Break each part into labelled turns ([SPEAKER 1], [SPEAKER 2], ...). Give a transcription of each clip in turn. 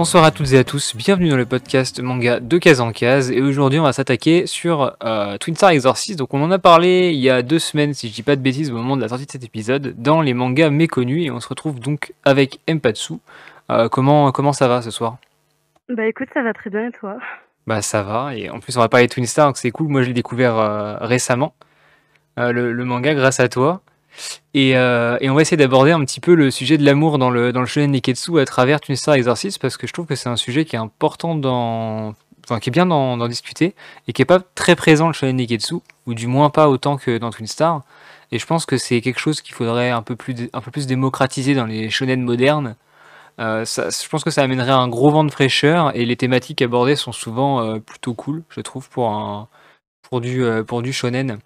[SPEAKER 1] Bonsoir à toutes et à tous, bienvenue dans le podcast manga de case en case et aujourd'hui on va s'attaquer sur euh, Twin Star Exorcist. Donc on en a parlé il y a deux semaines si je dis pas de bêtises au moment de la sortie de cet épisode dans les mangas méconnus et on se retrouve donc avec Empatsu. Euh, comment, comment ça va ce soir?
[SPEAKER 2] Bah écoute ça va très bien et toi?
[SPEAKER 1] Bah ça va et en plus on va parler de Twin Star donc c'est cool, moi je l'ai découvert euh, récemment le, le manga grâce à toi. Euh, et, on va essayer d'aborder un petit peu le sujet de l'amour dans le, dans le shonen Neketsu à travers Twin Star Exorcist parce que je trouve que c'est un sujet qui est important dans. Enfin, qui est bien d'en discuter et qui est pas très présent le shonen Neketsu, ou du moins pas autant que dans Twin Star. Et je pense que c'est quelque chose qu'il faudrait un peu, plus, un peu plus démocratiser dans les shonen modernes. Euh, je pense que ça amènerait un gros vent de fraîcheur et les thématiques abordées sont souvent euh, plutôt cool, je trouve, pour, un, pour, du, pour du shonen.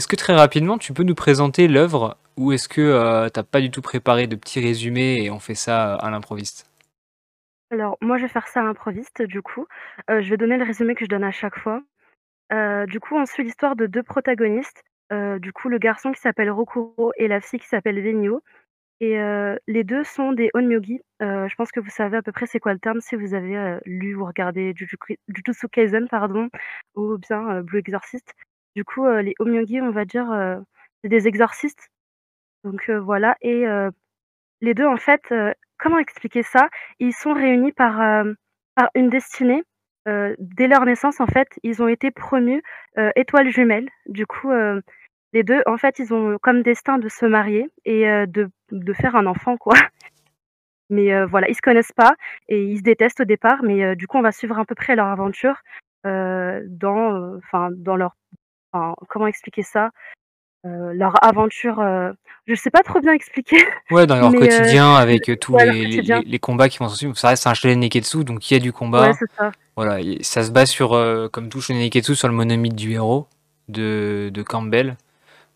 [SPEAKER 1] Est-ce que très rapidement, tu peux nous présenter l'œuvre ou est-ce que euh, tu n'as pas du tout préparé de petits résumés et on fait ça à l'improviste?
[SPEAKER 2] Alors, moi, je vais faire ça à l'improviste, du coup. Euh, je vais donner le résumé que je donne à chaque fois. Euh, du coup, on suit l'histoire de deux protagonistes. du coup, le garçon qui s'appelle Rokuro et la fille qui s'appelle Venyo. Et les deux sont des Onmyogi. je pense que vous savez à peu près c'est quoi le terme si vous avez lu ou regardé Jujutsu Kaisen, pardon, ou bien Blue Exorcist. Du coup, les Onmyogi, on va dire, c'est des exorcistes donc voilà et les deux en fait, comment expliquer ça? Ils sont réunis par, par une destinée. dès leur naissance, en fait, ils ont été promus, étoiles jumelles. Du coup, les deux en fait, ils ont comme destin de se marier et de de faire un enfant, quoi. Mais voilà, ils se connaissent pas et ils se détestent au départ, mais du coup, on va suivre à peu près leur aventure, dans, dans leur enfin, comment expliquer ça? Euh, leur aventure, euh, je sais pas trop bien expliquer.
[SPEAKER 1] Ouais, dans leur quotidien avec tous les, les, combats qui vont s'en Ça reste un shonen neketsu, donc il y a du combat.
[SPEAKER 2] Ouais, ça.
[SPEAKER 1] Voilà, ça se base sur, comme tout shonen neketsu, sur le monomythe du héros de, de Campbell.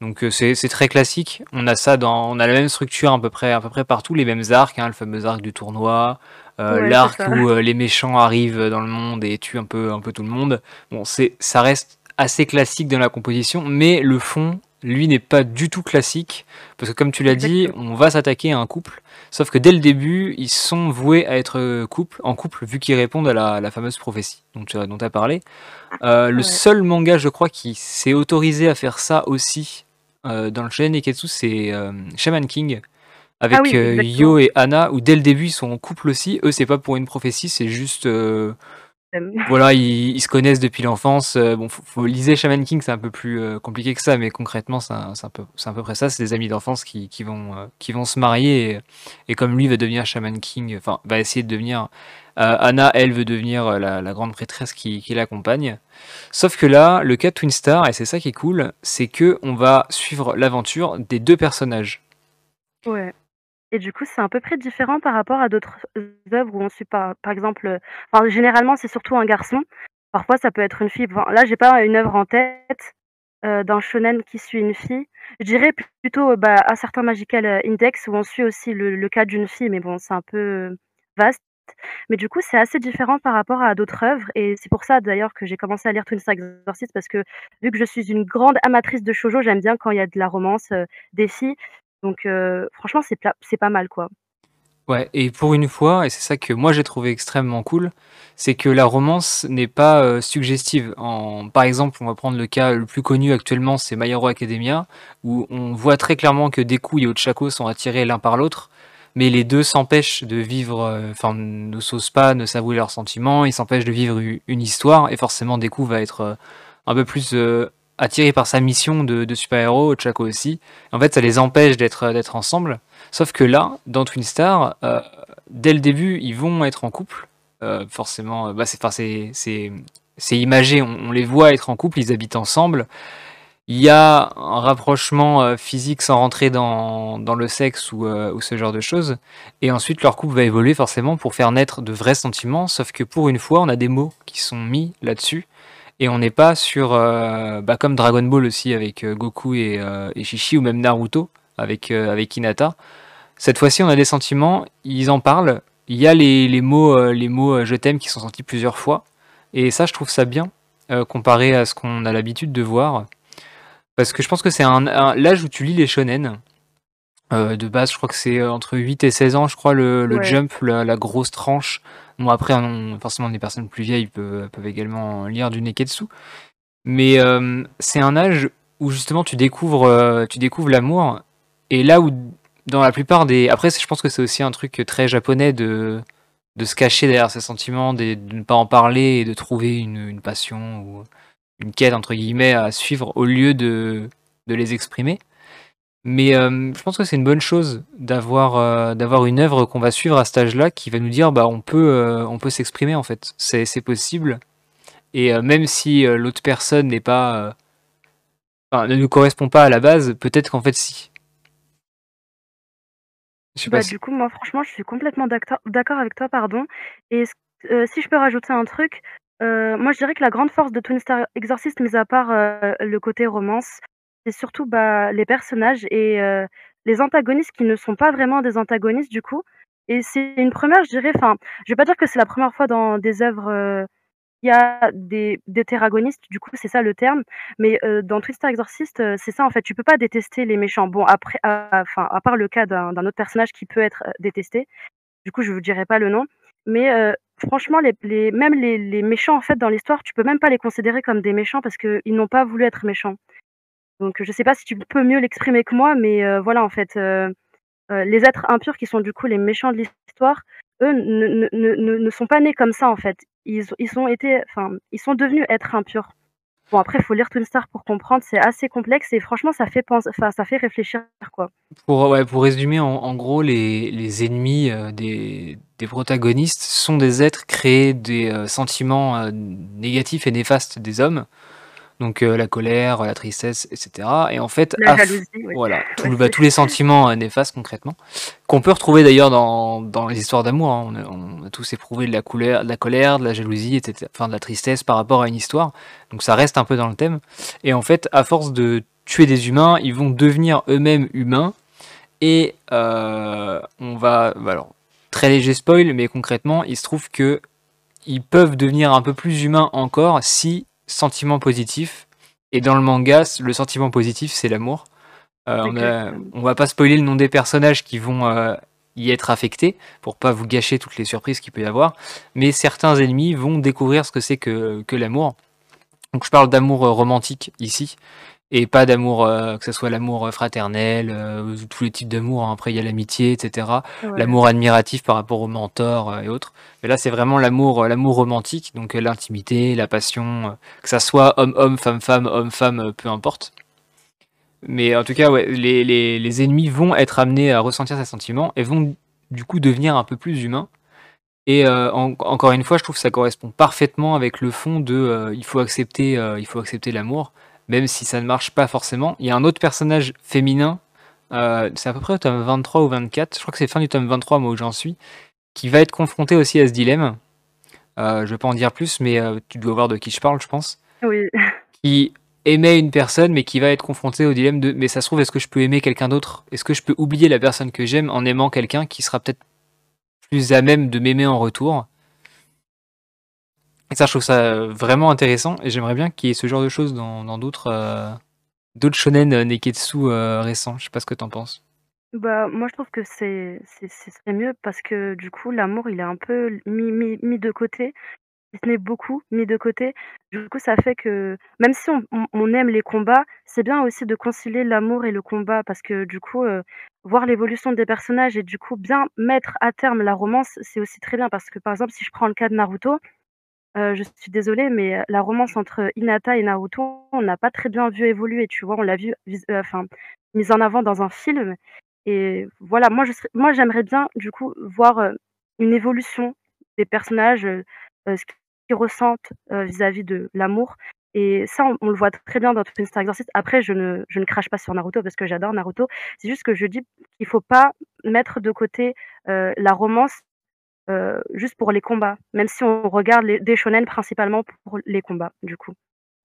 [SPEAKER 1] Donc c'est très classique. On a ça dans, on a la même structure à peu près, à peu près partout, les mêmes arcs, hein, le fameux arc du tournoi, l'arc où les méchants arrivent dans le monde et tuent un peu, un peu tout le monde. Bon, c'est, ça reste assez classique dans la composition, mais le fond lui n'est pas du tout classique, parce que comme tu l'as dit, on va s'attaquer à un couple, sauf que dès le début, ils sont voués à être couple, en couple, vu qu'ils répondent à la, fameuse prophétie dont tu as parlé. Euh, le seul manga, je crois, qui s'est autorisé à faire ça aussi euh, dans le shonen Neketsu, c'est euh, Shaman King, avec ah Yo et Anna, où dès le début, ils sont en couple aussi. Eux, c'est pas pour une prophétie, c'est juste voilà, ils, se connaissent depuis l'enfance. Euh, bon, faut, faut liser Shaman King, c'est un peu plus euh, compliqué que ça, mais concrètement, c'est un, peu, à peu près ça. C'est des amis d'enfance qui, vont, euh, qui vont se marier et, comme lui va devenir Shaman King, enfin, va essayer de devenir. Anna, elle, veut devenir la, grande prêtresse qui, qui l'accompagne. Sauf que là, le cas de Twin Star, et c'est ça qui est cool, c'est que on va suivre l'aventure des deux personnages.
[SPEAKER 2] Ouais. Et du coup, c'est à peu près différent par rapport à d'autres œuvres où on suit par, par exemple, enfin, généralement c'est surtout un garçon. Parfois ça peut être une fille. Là, là, j'ai pas une œuvre en tête d'un shonen qui suit une fille. Je dirais plutôt bah, un certain Magical Index où on suit aussi le, cas d'une fille, mais bon, c'est un peu vaste. Mais du coup, c'est assez différent par rapport à d'autres œuvres et c'est pour ça d'ailleurs que j'ai commencé à lire Twin Star Exorcist parce que vu que je suis une grande amatrice de shoujo, j'aime bien quand il y a de la romance, des filles donc franchement, c'est pas mal, quoi.
[SPEAKER 1] Ouais, et pour une fois, et c'est ça que moi j'ai trouvé extrêmement cool, c'est que la romance n'est pas suggestive. En, par exemple, on va prendre le cas le plus connu actuellement, c'est My Academia, où on voit très clairement que Deku et Ochako sont attirés l'un par l'autre, mais les deux s'empêchent de vivre, enfin, ne s'osent pas, ne s'avouent leurs sentiments, ils s'empêchent de vivre une histoire, et forcément Deku va être un peu plus attirés par sa mission de, super-héros, Chaco aussi. En fait, ça les empêche d'être ensemble. Sauf que là, dans Twin Star, euh, dès le début, ils vont être en couple. Euh, forcément, euh, bah c'est c'est imagé, on, les voit être en couple, ils habitent ensemble. Il y a un rapprochement physique sans rentrer dans, dans le sexe ou, ce genre de choses. Et ensuite, leur couple va évoluer forcément pour faire naître de vrais sentiments. Sauf que pour une fois, on a des mots qui sont mis là-dessus et on n'est pas sur, euh, bah, comme Dragon Ball aussi avec euh, Goku et, euh, et, Shishi, ou même Naruto avec, avec Hinata. Cette fois-ci, on a des sentiments, ils en parlent. Il y a les, mots, les mots je t'aime qui sont sortis plusieurs fois. Et ça, je trouve ça bien, comparé à ce qu'on a l'habitude de voir. Parce que je pense que c'est un, l'âge où tu lis les shonen. Euh, de base, je crois que c'est, entre 8 et 16 ans, je crois, le le
[SPEAKER 2] Ouais.
[SPEAKER 1] jump, la la grosse tranche. Bon après, on forcément des personnes plus vieilles peuvent peuvent également lire du Neketsu. Mais, hem, c'est un âge où justement tu découvres, tu découvres l'amour et là où dans la plupart des après je pense que c'est aussi un truc, très japonais de de se cacher derrière ses sentiments, de de ne pas en parler et de trouver une une passion ou une «quête» entre guillemets à suivre au lieu de de les exprimer. Mais, hem, je pense que c'est une bonne chose d'avoir, heu, d'avoir une œuvre qu'on va suivre à cet âge-là qui va nous dire: «Bah, on peut, heu, on peut s'exprimer en fait, c'est c'est possible» et même si, l'autre personne n'est pas, enfin ne nous correspond pas à la base, peut-être qu'en fait si. Je sais pas
[SPEAKER 2] Bah,
[SPEAKER 1] si
[SPEAKER 2] du coup, moi franchement, je suis complètement d'accord avec toi, pardon. Et si je peux rajouter un truc, moi je dirais que la grande force de Twin Star Exorcist, mis à part, le côté romance, c'est surtout, bah, les personnages et les antagonistes qui ne sont pas vraiment des antagonistes du coup et c'est une première je dirais enfin, je vais pas dire que c'est la première fois dans des œuvres, il y a des détéragonistes, du coup, c'est ça le terme, mais dans Twin Star Exorcist, c'est ça en fait, tu peux pas détester les méchants. Bon après, enfin, à part le cas d'un autre personnage qui peut être, détesté, du coup, je vous dirai pas le nom, mais franchement les même les méchants en fait dans l'histoire, tu peux même pas les considérer comme des méchants parce qu'ils n'ont pas voulu être méchants. Donc je sais pas si tu peux mieux l'exprimer que moi, mais voilà en fait, les êtres impurs qui sont du coup les méchants de l'histoire, eux ne ne ne ne ne sont pas nés comme ça en fait. Ils ils ont été ils sont devenus êtres impurs. Bon après, il faut lire Twin Star pour comprendre, c'est assez complexe et franchement ça fait enfin ça fait réfléchir quoi.
[SPEAKER 1] Pour, résumer en gros les ennemis, des des protagonistes sont des êtres créés des, sentiments, négatifs et néfastes des hommes. Donc, heu, la colère, la tristesse et cetera. Et en fait
[SPEAKER 2] La
[SPEAKER 1] à f
[SPEAKER 2] jalousie, oui,
[SPEAKER 1] voilà, tous bah, tous les sentiments, heu, néfastes concrètement, qu'on peut retrouver d'ailleurs dans dans les histoires d'amour, hein. On a on a tous éprouvé de la couleur de la colère, de la jalousie et cetera, enfin de la tristesse par rapport à une histoire. Donc ça reste un peu dans le thème. Et en fait, à force de tuer des humains, ils vont devenir eux-mêmes humains. Et heu, on va bah, alors, très léger spoil, mais concrètement, il se trouve qu'ils peuvent devenir un peu plus humains encore si sentiment positif et dans le manga, le sentiment positif, c'est l'amour. Heu, on a
[SPEAKER 2] Exactement.
[SPEAKER 1] on va pas spoiler le nom des personnages qui vont, heu, y être affectés pour pas vous gâcher toutes les surprises qu'il peut y avoir, mais certains ennemis vont découvrir ce que c'est que que l'amour. Donc je parle d'amour, heu, romantique ici et pas d'amour, heu, que ce soit l'amour, heu, fraternel, heu, tous les types d'amour, hein. Après il y a l'amitié et cetera.
[SPEAKER 2] Ouais.
[SPEAKER 1] L'amour admiratif par rapport au mentor, et autres. Mais là, c'est vraiment l'amour, l'amour romantique, donc l'intimité, la passion, que ça soit homme-homme, femme-femme, homme-femme, peu importe. Mais en tout cas, ouais, les les les ennemis vont être amenés à ressentir ces sentiments et vont du coup devenir un peu plus humains et en encore une fois, je trouve que ça correspond parfaitement avec le fond de, il faut accepter, il faut accepter l'amour, même si ça ne marche pas forcément. Il y a un autre personnage féminin, heu, c'est à peu près au tome 23 ou 24, je crois que c'est fin du tome 23, moi, où j'en suis, qui va être confronté aussi à ce dilemme. Heu, je vais pas en dire plus, mais heu, tu dois voir de qui je parle, je pense.
[SPEAKER 2] Oui.
[SPEAKER 1] Qui aimait une personne, mais qui va être confronté au dilemme de: «Mais ça se trouve, est-ce que je peux aimer quelqu'un d'autre? Est-ce que je peux oublier la personne que j'aime en aimant quelqu'un qui sera peut-être plus à même de m'aimer en retour?» Et ça, je trouve ça, heu, vraiment intéressant et j'aimerais bien qu'il y ait ce genre de choses dans dans d'autres, heu, d'autres shonen, heu, Neketsu, récents. Je sais pas ce que tu en penses?
[SPEAKER 2] Bah, moi, je trouve que c'est c'est ce serait mieux parce que du coup, l'amour, il est un peu mis mis mis de côté, si ce n'est beaucoup mis de côté. Du coup, ça fait que même si on aime les combats, c'est bien aussi de concilier l'amour et le combat parce que du coup, voir l'évolution des personnages et du coup bien mettre à terme la romance, c'est aussi très bien parce que, par exemple, si je prends le cas de Naruto, heu, je suis désolée, mais la romance entre Hinata et Naruto, on n'a pas très bien vu évoluer, tu vois? On l'a vu enfin, mise en avant dans un film et voilà, moi moi j'aimerais bien du coup voir, une évolution des personnages, ce qu'ils ressentent, vis-à-vis de l'amour et ça, on le voit très bien dans Twin Star Exorcist. Après, je ne je ne crache pas sur Naruto parce que j'adore Naruto. C'est juste que je dis qu'il faut pas mettre de côté, la romance, heu, juste pour les combats, même si on regarde les des shonen principalement pour les combats, du coup.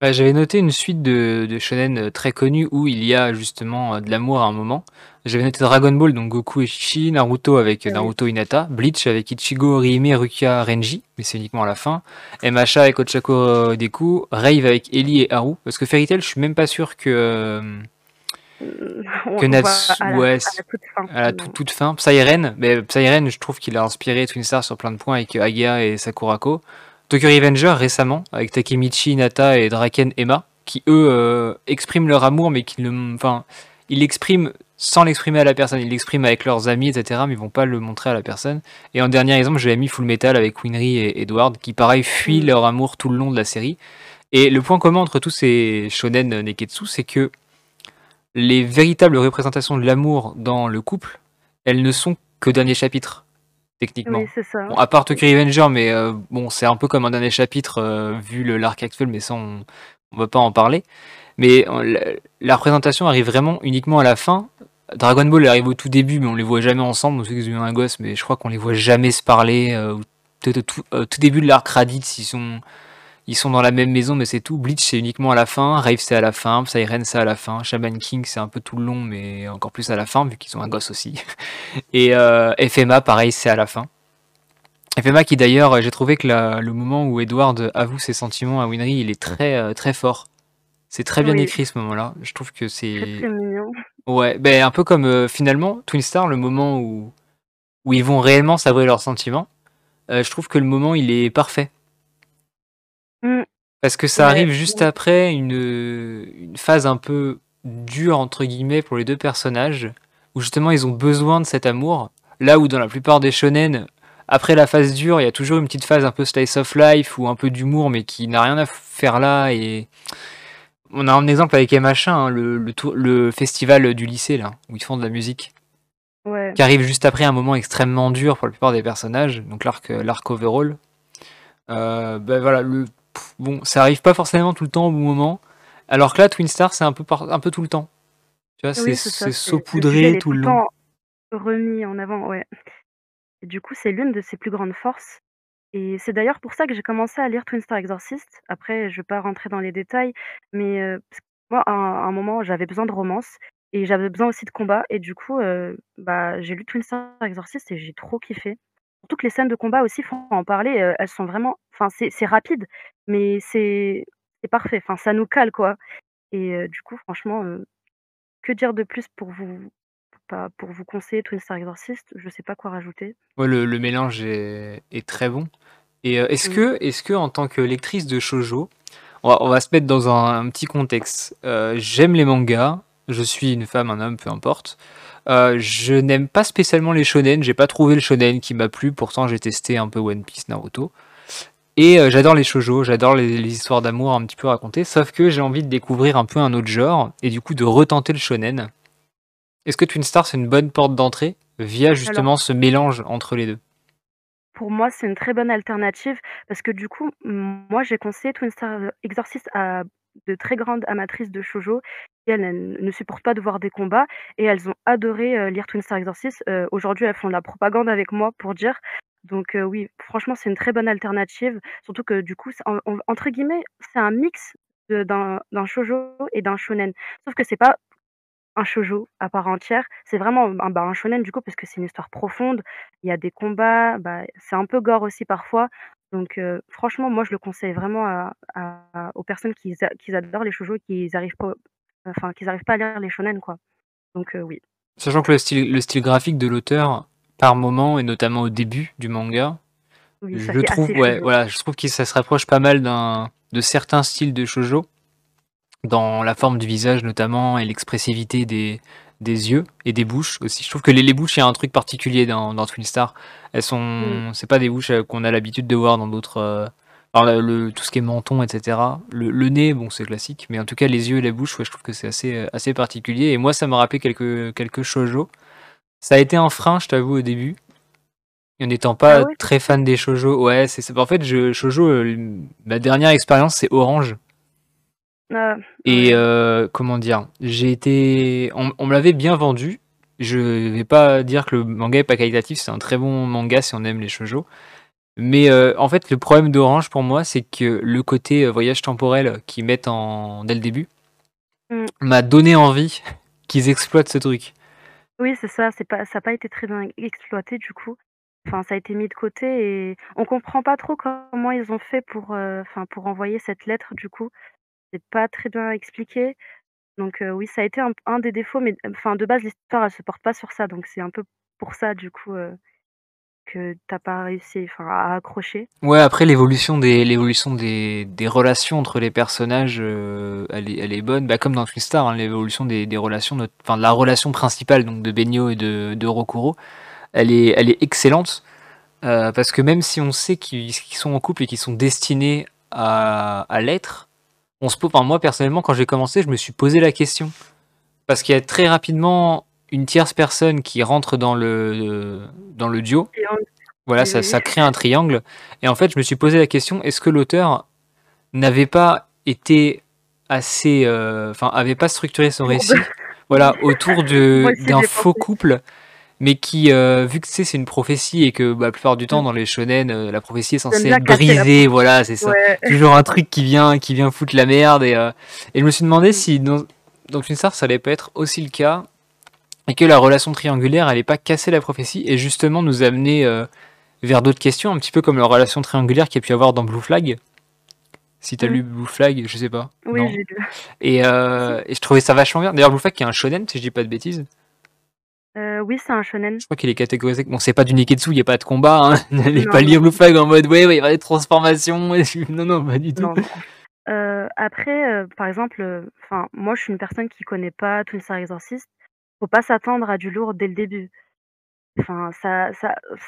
[SPEAKER 1] Bah, j'avais noté une suite de de shonen, heu, très connus où il y a justement, heu, de l'amour à un moment. J'avais noté Dragon Ball, donc Goku et Chi-Chi, Naruto avec
[SPEAKER 2] Oui.
[SPEAKER 1] Naruto Hinata, Bleach avec Ichigo, Orihime, Rukia, Renji, mais c'est uniquement à la fin, MHA avec Ochako Deku, Rave avec Ely et Haru, parce que Fairy Tail, je suis même pas sûr que, Que
[SPEAKER 2] on voit
[SPEAKER 1] Natsu
[SPEAKER 2] à la
[SPEAKER 1] ouais,
[SPEAKER 2] à la toute fin,
[SPEAKER 1] à la toute,
[SPEAKER 2] non.
[SPEAKER 1] toute fin. Psyren, mais Psyren, je trouve qu'il a inspiré Twin Star sur plein de points avec Aya et Sakurako. Tokyo Revenger récemment, avec Takemichi, Hinata et Draken Emma, qui eux euh, expriment leur amour, mais qui le, enfin, ils l'expriment sans l'exprimer à la personne. Ils l'expriment avec leurs amis, etc., mais ils vont pas le montrer à la personne. Et en dernier exemple, j'avais mis Full Metal avec Winry et Edward, qui pareil fuient
[SPEAKER 2] Mmh.
[SPEAKER 1] leur amour tout le long de la série. Et le point commun entre tous ces shonen neketsu, c'est que les véritables représentations de l'amour dans le couple, elles ne sont qu'au dernier chapitre, techniquement.
[SPEAKER 2] Oui, c'est ça.
[SPEAKER 1] Bon, à part Tokyo Revenger, mais euh, bon, c'est un peu comme un dernier chapitre euh, vu le l'arc actuel, mais ça, on, on va pas en parler. Mais euh, la, la représentation arrive vraiment uniquement à la fin. Dragon Ball arrive au tout début, mais on les voit jamais ensemble. On sait qu'ils ont un gosse, mais je crois qu'on les voit jamais se parler. euh, tout, euh, tout début de l'arc Raditz, ils sont, ils sont dans la même maison, mais c'est tout. Bleach, c'est uniquement à la fin. Rave, c'est à la fin. Siren, c'est à la fin. Shaman King, c'est un peu tout le long, mais encore plus à la fin, vu qu'ils ont un gosse aussi. Et euh, FMA, pareil, c'est à la fin. FMA qui d'ailleurs, j'ai trouvé que la- le moment où Edward avoue ses sentiments à Winry, il est très euh, très fort. C'est très bien
[SPEAKER 2] Oui.
[SPEAKER 1] écrit ce moment-là. Je trouve que c'est
[SPEAKER 2] mignon.
[SPEAKER 1] ouais, ben un peu comme euh, finalement Twin Star, le moment où où ils vont réellement s'avouer leurs sentiments. euh, je trouve que le moment il est parfait
[SPEAKER 2] Mmh.
[SPEAKER 1] parce que ça
[SPEAKER 2] Ouais,
[SPEAKER 1] arrive juste après une une phase un peu dure entre guillemets pour les deux personnages où justement ils ont besoin de cet amour. Là où dans la plupart des shonen, après la phase dure, il y a toujours une petite phase un peu slice of life ou un peu d'humour, mais qui n'a rien à faire là. Et on a un exemple avec MH1, hein, le, le, tour- le festival du lycée là, où ils font de la musique,
[SPEAKER 2] Ouais.
[SPEAKER 1] qui arrive juste après un moment extrêmement dur pour la plupart des personnages, donc l'arc l'arc overall. Euh, ben voilà, le pff, bon, ça arrive pas forcément tout le temps au bon moment, alors que là, Twin Star, c'est un peu par- un peu tout le temps. Tu vois, c'est
[SPEAKER 2] Oui, c'est
[SPEAKER 1] saupoudré tout le long.
[SPEAKER 2] temps remis en avant, ouais. Et du coup, c'est l'une de ses plus grandes forces et c'est d'ailleurs pour ça que j'ai commencé à lire Twin Star Exorcist. Après, je vais pas rentrer dans les détails, mais que moi, à un à un moment, j'avais besoin de romance et j'avais besoin aussi de combat et du coup, heu, bah, j'ai lu Twin Star Exorcist et j'ai trop kiffé. Surtout que les scènes de combat aussi, faut en parler, heu, elles sont vraiment enfin, c'est rapide, mais c'est parfait, enfin, ça nous cale, quoi et heu, du coup, franchement, heu, que dire de plus pour vous pas pour vous conseiller Twin Star Exorcist? Je sais pas quoi rajouter.
[SPEAKER 1] Ouais, le, le mélange est, est très bon. Et euh, est-ce
[SPEAKER 2] Mmh.
[SPEAKER 1] que, est-ce que, en tant que lectrice de shoujo, on va, on va se mettre dans un, un petit contexte. Euh, J'aime les mangas, je suis une femme, un homme, peu importe. Euh, je n'aime pas spécialement les shonen, j'ai pas trouvé le shonen qui m'a plu, pourtant j'ai testé un peu One Piece, Naruto. Et euh, j'adore les shoujo, j'adore les, les histoires d'amour un petit peu racontées, sauf que j'ai envie de découvrir un peu un autre genre, et du coup de retenter le shonen. Est-ce que Twin Star c'est une bonne porte d'entrée via justement
[SPEAKER 2] Alors
[SPEAKER 1] ce mélange entre les deux?
[SPEAKER 2] pour moi, c'est une très bonne alternative parce que du coup, moi, j'ai conseillé Twin Star Exorcist à de très grandes amatrices de shoujo elles, ne supportent pas de voir des combats et elles ont adoré, heu, lire Twin Star Exorcist. Heu, aujourd'hui, elles font de la propagande avec moi pour dire. Donc heu, oui, franchement, c'est une très bonne alternative. Surtout que du coup, entre guillemets, c'est un mix d'un shoujo et d'un shonen. Sauf que c'est pas un shoujo à part entière. C'est vraiment un bah, shonen du coup parce que c'est une histoire profonde. Il y a des combats, bah, c'est un peu gore aussi parfois. Donc franchement, moi je le conseille vraiment aux personnes qui qui adorent les shoujo et qui arrivent pas enfin qui arrivent pas à lire les shonen quoi. Donc heu, oui.
[SPEAKER 1] Sachant que le style, le style graphique de l'auteur, par moment, et notamment au début du manga,
[SPEAKER 2] Oui,
[SPEAKER 1] je trouve, ouais, voilà, je trouve que ça se rapproche pas mal d'un, de certains styles de shoujo, dans la forme du visage notamment, et l'expressivité des, des yeux, et des bouches aussi. Je trouve que les, les bouches, il y a un truc particulier dans, dans Twin Star. Elles sont, c'est pas des bouches euh, qu'on a l'habitude de voir dans d'autres, euh, alors le, le- tout ce qui est menton, etc. Le, le nez, bon, c'est classique, mais en tout cas, les yeux et les bouches, ouais, je trouve que c'est assez, euh, assez particulier. Et moi, ça m'a rappelé quelques, quelques shoujo. Ça a été un frein, je t'avoue, au début. En n'étant
[SPEAKER 2] Ah
[SPEAKER 1] pas
[SPEAKER 2] ouais?
[SPEAKER 1] très fan des shoujo. Ouais, c'est en fait, je, shoujo, euh, ma dernière expérience, c'est Orange.
[SPEAKER 2] Ah,
[SPEAKER 1] Et euh, comment dire, j'ai été, on, on me l'avait bien vendu. Je vais pas dire que le manga est pas qualitatif, c'est un très bon manga si on aime les shoujo. Mais euh, en fait, le problème d'Orange pour moi, c'est que le côté euh, voyage temporel qu'ils mettent en dès le début
[SPEAKER 2] Mmh.
[SPEAKER 1] m'a donné envie qu'ils exploitent ce truc.
[SPEAKER 2] Oui, c'est ça, c'est pas ça a pas été très bien exploité du coup. Enfin, ça a été mis de côté et on comprend pas trop comment ils ont fait pour, heu, enfin pour envoyer cette lettre du coup. C'est pas très bien expliqué. Donc oui, ça a été un un des défauts, mais enfin, de base, l'histoire, elle se porte pas sur ça, donc c'est un peu pour ça, du coup, que tu as pas réussi, à accrocher.
[SPEAKER 1] Ouais, après l'évolution des l'évolution des des relations entre les personnages, heu, elle est bonne, bah, comme dans Twin Star, hein, l'évolution des relations enfin, la relation principale donc de Benio et de de Rokuro, elle est elle est excellente, heu, parce que même si on sait qu'ils sont en couple et qu'ils sont destinés à à l'être, on se po enfin, moi personnellement quand j'ai commencé, je me suis posé la question. Parce qu'il y a très rapidement une tierce personne qui rentre dans le dans le duo. Voilà, ça ça crée un triangle et en fait, je me suis posé la question: «Est-ce que l'auteur n'avait pas été assez, heu, enfin, avait pas structuré son récit, voilà, autour d'un faux couple?» mais qui, heu, vu que tu sais, c'est une prophétie et que, bah, la plupart du temps dans les shonen, heu, la prophétie est censée être
[SPEAKER 2] la
[SPEAKER 1] brisée, voilà, c'est ça.
[SPEAKER 2] ouais.
[SPEAKER 1] Toujours un truc qui vient qui vient foutre la merde et et je me suis demandé si dans dans Twin Star, ça allait pas être aussi le cas et que la relation triangulaire allait pas casser la prophétie et justement nous amener, heu, vers d'autres questions, un petit peu comme la relation triangulaire qu'il y a pu avoir dans Blue Flag. Si tu as
[SPEAKER 2] Mmh.
[SPEAKER 1] lu Blue Flag, je sais pas,
[SPEAKER 2] Oui, j'ai lu.
[SPEAKER 1] Et heu et je trouvais ça vachement bien. D'ailleurs Blue Flag qui est un shonen, si je dis pas de bêtises?
[SPEAKER 2] Heu, oui, c'est un shonen.
[SPEAKER 1] Je crois qu'il est catégorisé bon, c'est pas du Neketsu, il y a pas de combat, hein. N'allez pas lire Blue Flag en mode: «Ouais, il va y avoir des transformations et je» non, non, pas du tout.
[SPEAKER 2] Non, après, par exemple, enfin, moi, je suis une personne qui connaît pas Twin Star Exorcist. Faut pas s'attendre à du lourd dès le début. Enfin, ça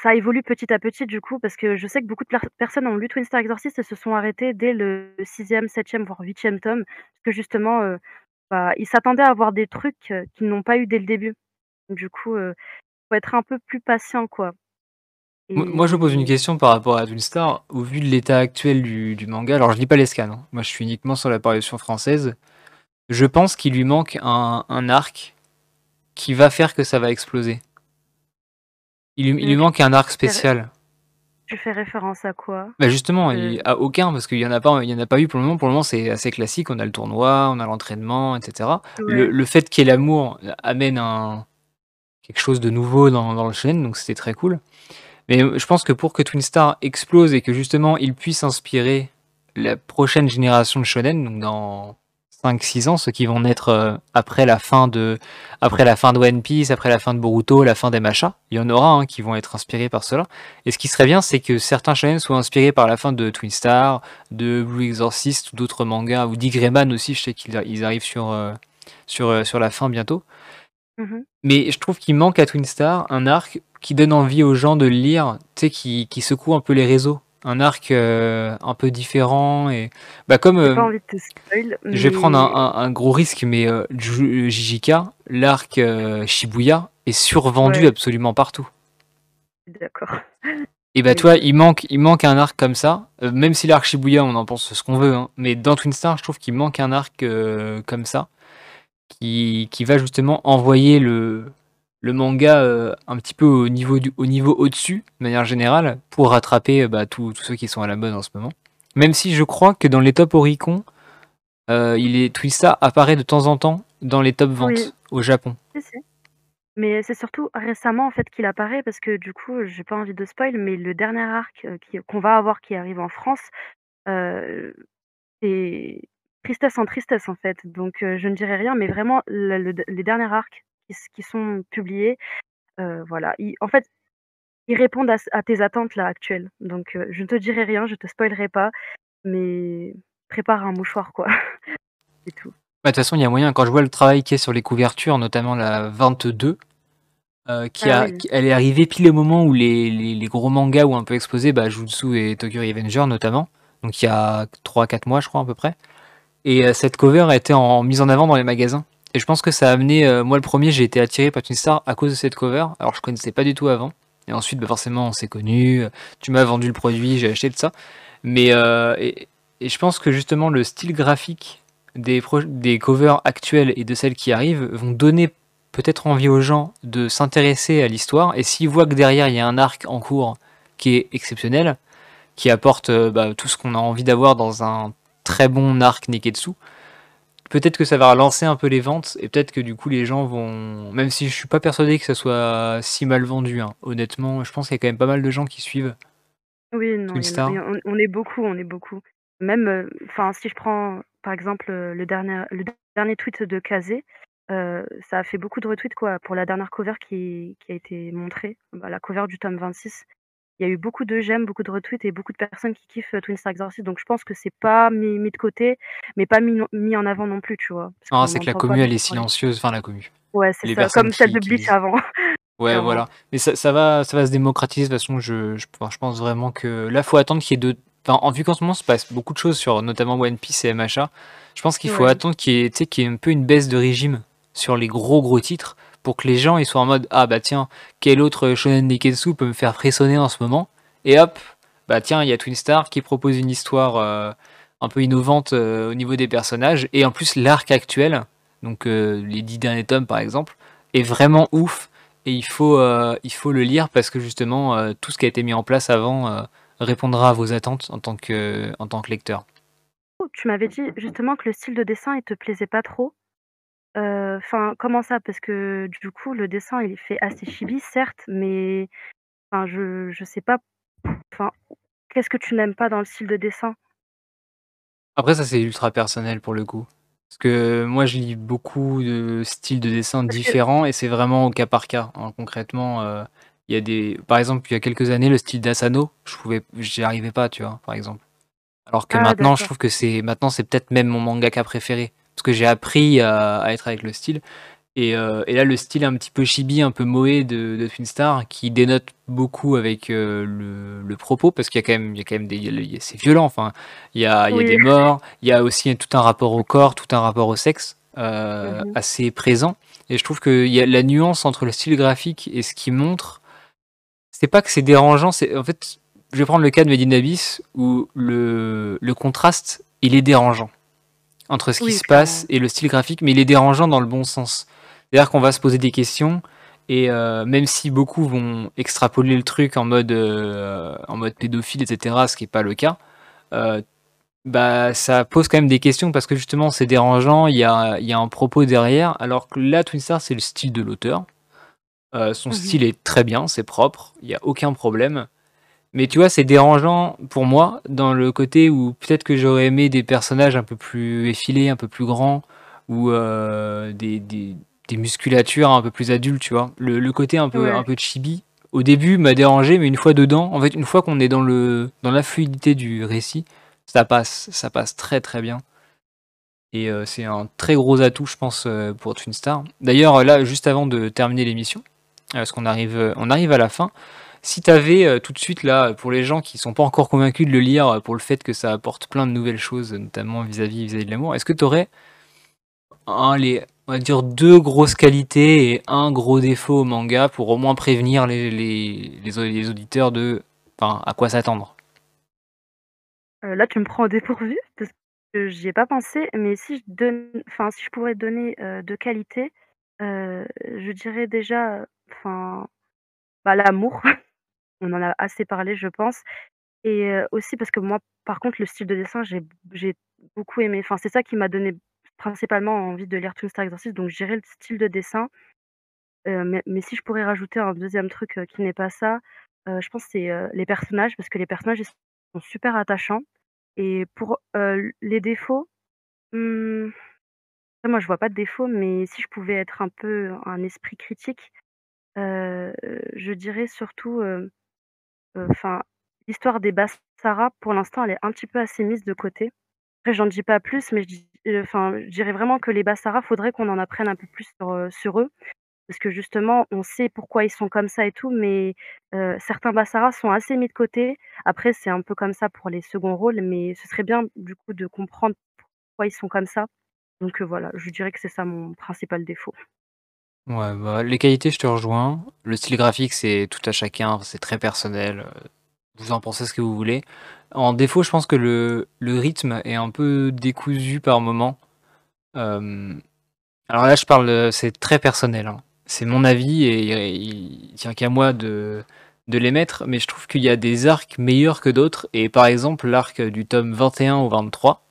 [SPEAKER 2] ça évolue petit à petit, du coup, parce que je sais que beaucoup de per personnes ont lu Twin Star Exorcist et se sont arrêtées dès le 6e, 7e, voire 8e tome, parce que justement, heu, bah, ils s'attendaient à avoir des trucs, heu, qu'ils n'ont pas eu dès le début. Du coup, heu, faut être un peu plus patient, quoi
[SPEAKER 1] Mo moi, je pose une question par rapport à Twin Star. Au vu de l'état actuel du manga, alors je lis pas les scans, hein. Moi, je suis uniquement sur la parution française. Je pense qu'il lui manque un arc qui va faire que ça va exploser. Il lui il lui
[SPEAKER 2] Mmh,
[SPEAKER 1] manque un arc spécial.
[SPEAKER 2] tu fais référence à quoi?
[SPEAKER 1] Bah, justement, il à aucun parce qu'il y en a pas il y en a pas eu pour le moment. Pour le moment, c'est assez classique. On a le tournoi, on a l'entraînement et cetera. Le fait qu'il y ait l'amour amène un quelque chose de nouveau dans dans le shonen, donc c'était très cool. Mais, heu, je pense que pour que Twin Star explose et que justement il puisse inspirer la prochaine génération de shonen, donc dans 5-6 ans, ceux qui vont naître, heu, après la fin de après la fin de One Piece, après la fin de Boruto, la fin des machas. Il y en aura, hein, qui vont être inspirés par cela et ce qui serait bien, c'est que certains shonen soient inspirés par la fin de Twin Star, de Blue Exorcist ou d'autres mangas ou d'Y-Greiman aussi, je sais qu'ils arrivent sur, heu, sur, heu, sur la fin bientôt.
[SPEAKER 2] Mmh mh.
[SPEAKER 1] Mais je trouve qu'il manque à Twin Star un arc qui donne envie aux gens de le lire, tu sais, qui qui secoue un peu les réseaux. Un arc, heu, un peu différent et bah, comme,
[SPEAKER 2] pas envie de spoil,
[SPEAKER 1] je vais prendre un
[SPEAKER 2] mais
[SPEAKER 1] un un gros risque, mais, Ju JJK, l'arc, heu, Shibuya est survendu
[SPEAKER 2] Ouais.
[SPEAKER 1] absolument partout.
[SPEAKER 2] D'accord.
[SPEAKER 1] Et bah,
[SPEAKER 2] Mais
[SPEAKER 1] il manque il manque un arc comme ça, même si l'arc Shibuya, on en pense ce qu'on veut, hein, mais dans Twin Star, je trouve qu'il manque un arc, comme ça, qui qui va justement envoyer le le manga, heu, un petit peu au niveau du au niveau au-dessus, de manière générale, pour rattraper, bah, tous tous ceux qui sont à la mode en ce moment. Même si je crois que dans les top Oricon, heu, il est Twin Star apparaît de temps en temps dans les top
[SPEAKER 2] Oui.
[SPEAKER 1] ventes au Japon.
[SPEAKER 2] Mais c'est surtout récemment, en fait, qu'il apparaît parce que du coup, j'ai pas envie de spoil, mais le dernier arc, qu'on va avoir qui arrive en France, c'est tristesse en tristesse, en fait. Donc je ne dirai rien, mais vraiment le le les derniers arcs qui qui sont publiés, voilà, ils en fait, ils répondent à tes attentes là, actuelles. Donc je ne te dirai rien, je te spoilerai pas, mais prépare un mouchoir, quoi. C'est tout.
[SPEAKER 1] Bah, de toute façon, il y a moyen, quand je vois le travail qu'il y a sur les couvertures, notamment la 22, heu, qui
[SPEAKER 2] Ah
[SPEAKER 1] a
[SPEAKER 2] oui.
[SPEAKER 1] qui elle est arrivée pile au moment où les les les gros mangas ont un peu explosé, bah, Jutsu et Tokyo Revenger notamment, donc il y a 3-4 mois, je crois, à peu près et cette cover a été en mise en avant dans les magasins et je pense que ça a amené, heu, moi le 1er, j'ai été attiré par Twin Star à cause de cette cover. Alors je connaissais pas du tout avant. Et ensuite, bah, forcément, on s'est connus, heu, tu m'as vendu le produit, j'ai acheté tout ça, mais heu et je pense que justement le style graphique des des covers actuelles et de celles qui arrivent vont donner peut-être envie aux gens de s'intéresser à l'histoire. Et s'ils voient que derrière, il y a un arc en cours qui est exceptionnel, qui apporte, bah, tout ce qu'on a envie d'avoir dans un très bon arc Neketsu, peut-être que ça va relancer un peu les ventes et peut-être que du coup les gens vont même si je suis pas persuadé que ça soit si mal vendu, hein, honnêtement, je pense qu'il y a quand même pas mal de gens qui suivent
[SPEAKER 2] Oui, non,
[SPEAKER 1] Twin
[SPEAKER 2] il y en a il y
[SPEAKER 1] Star.
[SPEAKER 2] en on on est beaucoup, on est beaucoup. Même, heu, enfin, si je prends par exemple, le dernier le dernier tweet de Kazé, ça a fait beaucoup de retweets, quoi, pour la dernière cover qui qui a été montrée, bah, la cover du tome 26. Il y a eu beaucoup de j'aime, beaucoup de retweets et beaucoup de personnes qui kiffent, Twin Star Exorcist donc je pense que c'est pas mis mis de côté, mais pas mis mis en avant non plus, tu vois?
[SPEAKER 1] Ah, c'est que la commu, elle est silencieuse, enfin la commu.
[SPEAKER 2] Ouais, c'est ça, comme celle de Bleach avant.
[SPEAKER 1] Ouais, voilà. Mais ça ça va ça va se démocratiser de toute façon, je je je pense vraiment que là, faut attendre qu'il y ait de enfin, en vu qu'en ce moment, se passe beaucoup de choses sur notamment One Piece et MHA, je pense qu'il faut attendre qu'il y ait, qu'il y ait un peu une baisse de régime sur les gros, gros titres pour que les gens ils soient en mode ah bah tiens quel autre shonen neketsu peut me faire frissonner en ce moment? Et hop bah tiens il y a Twin Star qui propose une histoire euh, un peu innovante euh, au niveau des personnages et en plus l'arc actuel donc euh, les dix derniers tomes par exemple est vraiment ouf et il faut il faut le lire parce que justement tout ce qui a été mis en place avant répondra à vos attentes en tant que en tant que lecteur.
[SPEAKER 2] Tu m'avais dit justement que le style de dessin il te plaisait pas trop. Enfin, comment ça? Parce que du coup, le dessin, il est fait assez chibi, certes, mais enfin, je je sais pas, enfin, qu'est-ce que tu n'aimes pas dans le style de dessin?
[SPEAKER 1] Après ça, c'est ultra personnel pour le coup. Parce que moi, je lis beaucoup de styles de dessin différents et c'est vraiment au cas par cas, hein. Concrètement, il y a des par exemple, il y a quelques années, le style d'Asano, je pouvais j'y arrivais pas, tu vois? Par exemple. Alors que
[SPEAKER 2] Ah
[SPEAKER 1] maintenant, je
[SPEAKER 2] d'accord.
[SPEAKER 1] trouve que c'est maintenant, c'est peut-être même mon mangaka préféré. Parce que j'ai appris à, à être avec le style. Et, euh, et là, le style un petit peu chibi, un peu moé de, de Twin Star, qui dénote beaucoup avec euh, le, le propos, parce qu'il y a quand même, il y a quand même des, c'est violent. Enfin, il y a, il y a
[SPEAKER 2] Oui.
[SPEAKER 1] des morts, il y a aussi tout un rapport au corps, tout un rapport au sexe euh,
[SPEAKER 2] Mmh
[SPEAKER 1] assez présent. Et je trouve que y a la nuance entre le style graphique et ce qu'il montre. C'est pas que c'est dérangeant, c'est en fait, je vais prendre le cas de Made in Abyss où le, le contraste, il est dérangeant entre ce qui
[SPEAKER 2] Oui,
[SPEAKER 1] se
[SPEAKER 2] clairement.
[SPEAKER 1] passe et le style graphique, mais il est dérangeant dans le bon sens. C'est-à-dire qu'on va se poser des questions et euh, même si beaucoup vont extrapoler le truc en mode, euh, en mode pédophile, etc., ce qui n'est pas le cas, euh, bah, ça pose quand même des questions parce que justement c'est dérangeant, il y a, y a un propos derrière, alors que là, Twin Star, c'est le style de l'auteur. Son
[SPEAKER 2] Mmh
[SPEAKER 1] style est très bien, c'est propre, il n'y a aucun problème. Mais tu vois, c'est dérangeant pour moi dans le côté où peut-être que j'aurais aimé des personnages un peu plus effilés, un peu plus grands, ou euh, des, des, des musculatures un peu plus adultes, tu vois. Le, le côté un peu, un peu chibi, au début, m'a dérangé, mais une fois dedans, en fait, une fois qu'on est dans le dans la fluidité du récit, ça passe, ça passe très très bien. Et euh, c'est un très gros atout, je pense, euh, pour Twin Star. D'ailleurs, là, juste avant de terminer l'émission, parce qu'on arrive, on arrive à la fin, si tu avais tout de suite, là, pour les gens qui sont pas encore convaincus de le lire, euh, pour le fait que ça apporte plein de nouvelles choses, notamment vis-à-vis vis-à-vis de l'amour, est-ce que tu aurais on va dire deux grosses qualités et un gros défaut au manga pour au moins prévenir les, les, les, au- les auditeurs de enfin, à quoi s'attendre?
[SPEAKER 2] Heu, là, tu me prends au dépourvu parce que j'y ai pas pensé, mais si je donne enfin, si je pourrais donner, heu, 2 qualités, je dirais déjà, enfin, bah, l'amour. On en a assez parlé, je pense et aussi parce que moi, par contre, le style de dessin, j'ai beaucoup aimé. Enfin, c'est ça qui m'a donné principalement envie de lire Twin Star Exorcist, donc je dirais le style de dessin. Mais si je pourrais rajouter un deuxième truc, qui n'est pas ça, je pense que c'est, les personnages parce que les personnages, sont super attachants et pour, les défauts, mmh, moi je vois pas de défauts, mais si je pouvais être un peu un esprit critique, je dirais surtout, heu, enfin, l'histoire des Basara, pour l'instant, elle est un petit peu assez mise de côté. Après j'en dis pas plus, mais je je dirais vraiment que les Basara, faudrait qu'on en apprenne un peu plus sur, heu, sur eux. Parce que justement, on sait pourquoi ils sont comme ça et tout, mais certains Basara sont assez mis de côté. Après, c'est un peu comme ça pour les seconds rôles, mais ce serait bien du coup de comprendre pourquoi ils sont comme ça. Donc voilà, je dirais que c'est ça mon principal défaut.
[SPEAKER 1] Ouais, bah, les qualités, je te rejoins. Le style graphique, c'est tout à chacun, c'est très personnel. euh, Vous en pensez ce que vous voulez. En défaut, je pense que le, le rythme est un peu décousu par moment. Euh, alors là, je parle, c'est très personnel. hein. C'est mon avis et il, il tient qu'à moi de, de l'émettre, mais je trouve qu'il y a des arcs meilleurs que d'autres. Et par exemple, l'arc du tome 21 au 23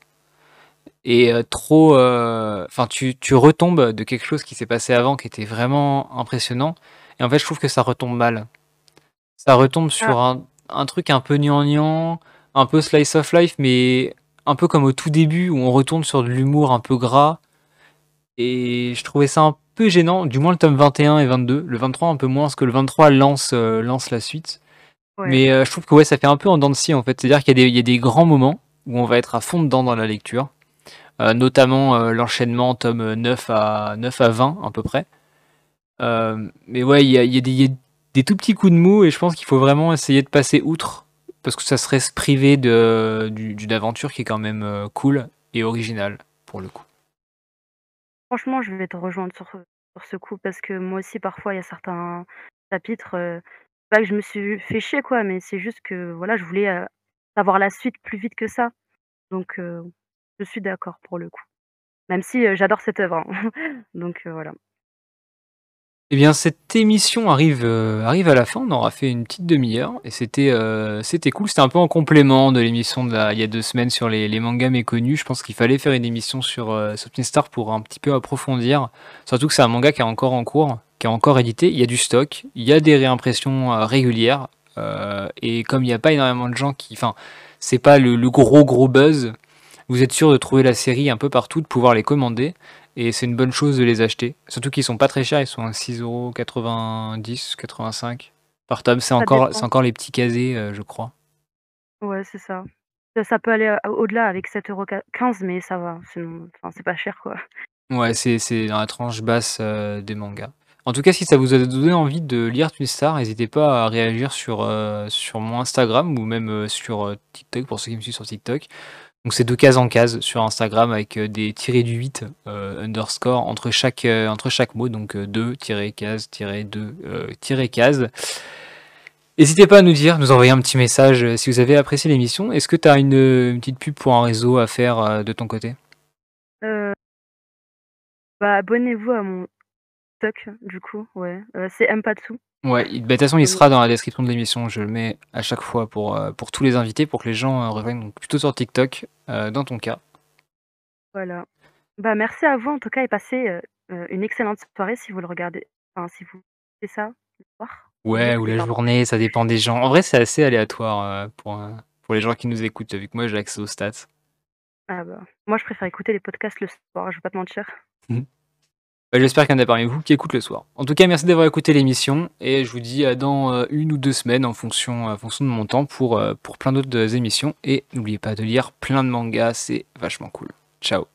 [SPEAKER 1] est euh, trop. euh, Enfin, tu, tu retombes de quelque chose qui s'est passé avant qui était vraiment impressionnant. Et en fait, je trouve que ça retombe mal. Ça retombe
[SPEAKER 2] Ah,
[SPEAKER 1] sur un, un truc un peu gnangnan, un peu slice of life, mais un peu comme au tout début où on retourne sur de l'humour un peu gras et je trouvais ça un peu gênant, du moins le tome 21 et 22. Le 23 un peu moins parce que le 23 lance, lance la suite. Mais je trouve que ouais, ça fait un peu en dents de scie en fait. C'est-à-dire qu'il y, a des grands moments où on va être à fond dedans dans la lecture. Notamment l'enchaînement tome 9 à, 9 à 20 à peu près. mais ouais, il y a, des, des tout petits coups de mou et je pense qu'il faut vraiment essayer de passer outre parce que ça serait se priver d'une aventure qui est quand même cool et originale pour le coup.
[SPEAKER 2] Franchement, je vais te rejoindre sur, sur ce coup parce que moi aussi parfois il y a certains chapitres, pas que je me suis fait chier quoi, mais c'est juste que voilà, je voulais, avoir la suite plus vite que ça. Donc je suis d'accord pour le coup. Même si, j'adore cette œuvre, hein. Donc voilà.
[SPEAKER 1] Eh bien, cette émission arrive, arrive à la fin. On aura fait une petite demi-heure et c'était, c'était cool. C'était un peu en complément de l'émission de il y a deux semaines sur les mangas méconnus. Je pense qu'il fallait faire une émission sur, heu, Star pour un petit peu approfondir. Surtout que c'est un manga qui est encore en cours qui est encore édité. Il y a du stock, il y a des réimpressions euh, régulières. Euh, et comme il n'y a pas énormément de gens qui. Enfin, c'est pas le, gros gros buzz. Vous êtes sûr de trouver la série un peu partout, de pouvoir les commander. Et c'est une bonne chose de les acheter. Surtout qu'ils sont pas très chers, ils sont à 6,90€, 85 par tome. C'est encore, encore les petits casés, euh, je crois.
[SPEAKER 2] Ouais, c'est ça. Ça peut aller au-delà avec 7,15€, mais ça va. C'est pas cher, quoi.
[SPEAKER 1] Ouais, c'est dans la tranche basse des mangas. En tout cas, si ça vous a donné envie de lire Twin Star, n'hésitez pas à réagir sur, euh, sur mon Instagram ou même euh, sur euh, TikTok pour ceux qui me suivent sur TikTok. Donc c'est de case en case sur Instagram avec des tirés du 8 underscore entre chaque, entre chaque mot, donc 2 case 2 case. N'hésitez pas à nous dire, nous envoyer un petit message si vous avez apprécié l'émission. Est-ce que tu as une, petite pub pour un réseau à faire de ton côté?
[SPEAKER 2] Bah, Abonnez-vous à mon du coup, ouais. Euh, c'est Empatsu.
[SPEAKER 1] Ouais, bah, de toute façon, il sera dans la description de l'émission. Je le mets à chaque fois pour, euh, pour tous les invités, pour que les gens euh, reviennent donc plutôt sur TikTok, dans ton cas.
[SPEAKER 2] Voilà. Bah, merci à vous en tout cas et passez une excellente soirée si vous le regardez. Enfin, si vous faites ça le soir.
[SPEAKER 1] Ouais, ou la journée, ça dépend des gens. En vrai, c'est assez aléatoire pour, pour les gens qui nous écoutent, vu que moi j'ai accès aux stats.
[SPEAKER 2] Ah bah, moi je préfère écouter les podcasts le soir, je vais pas te mentir.
[SPEAKER 1] Bah, j'espère qu'il y en a parmi vous qui écoutent le soir. En tout cas, merci d'avoir écouté l'émission et je vous dis à dans euh, une ou deux semaines en fonction, fonction de mon temps pour, euh, pour plein d'autres émissions. Et n'oubliez pas de lire plein de mangas, c'est vachement cool. Ciao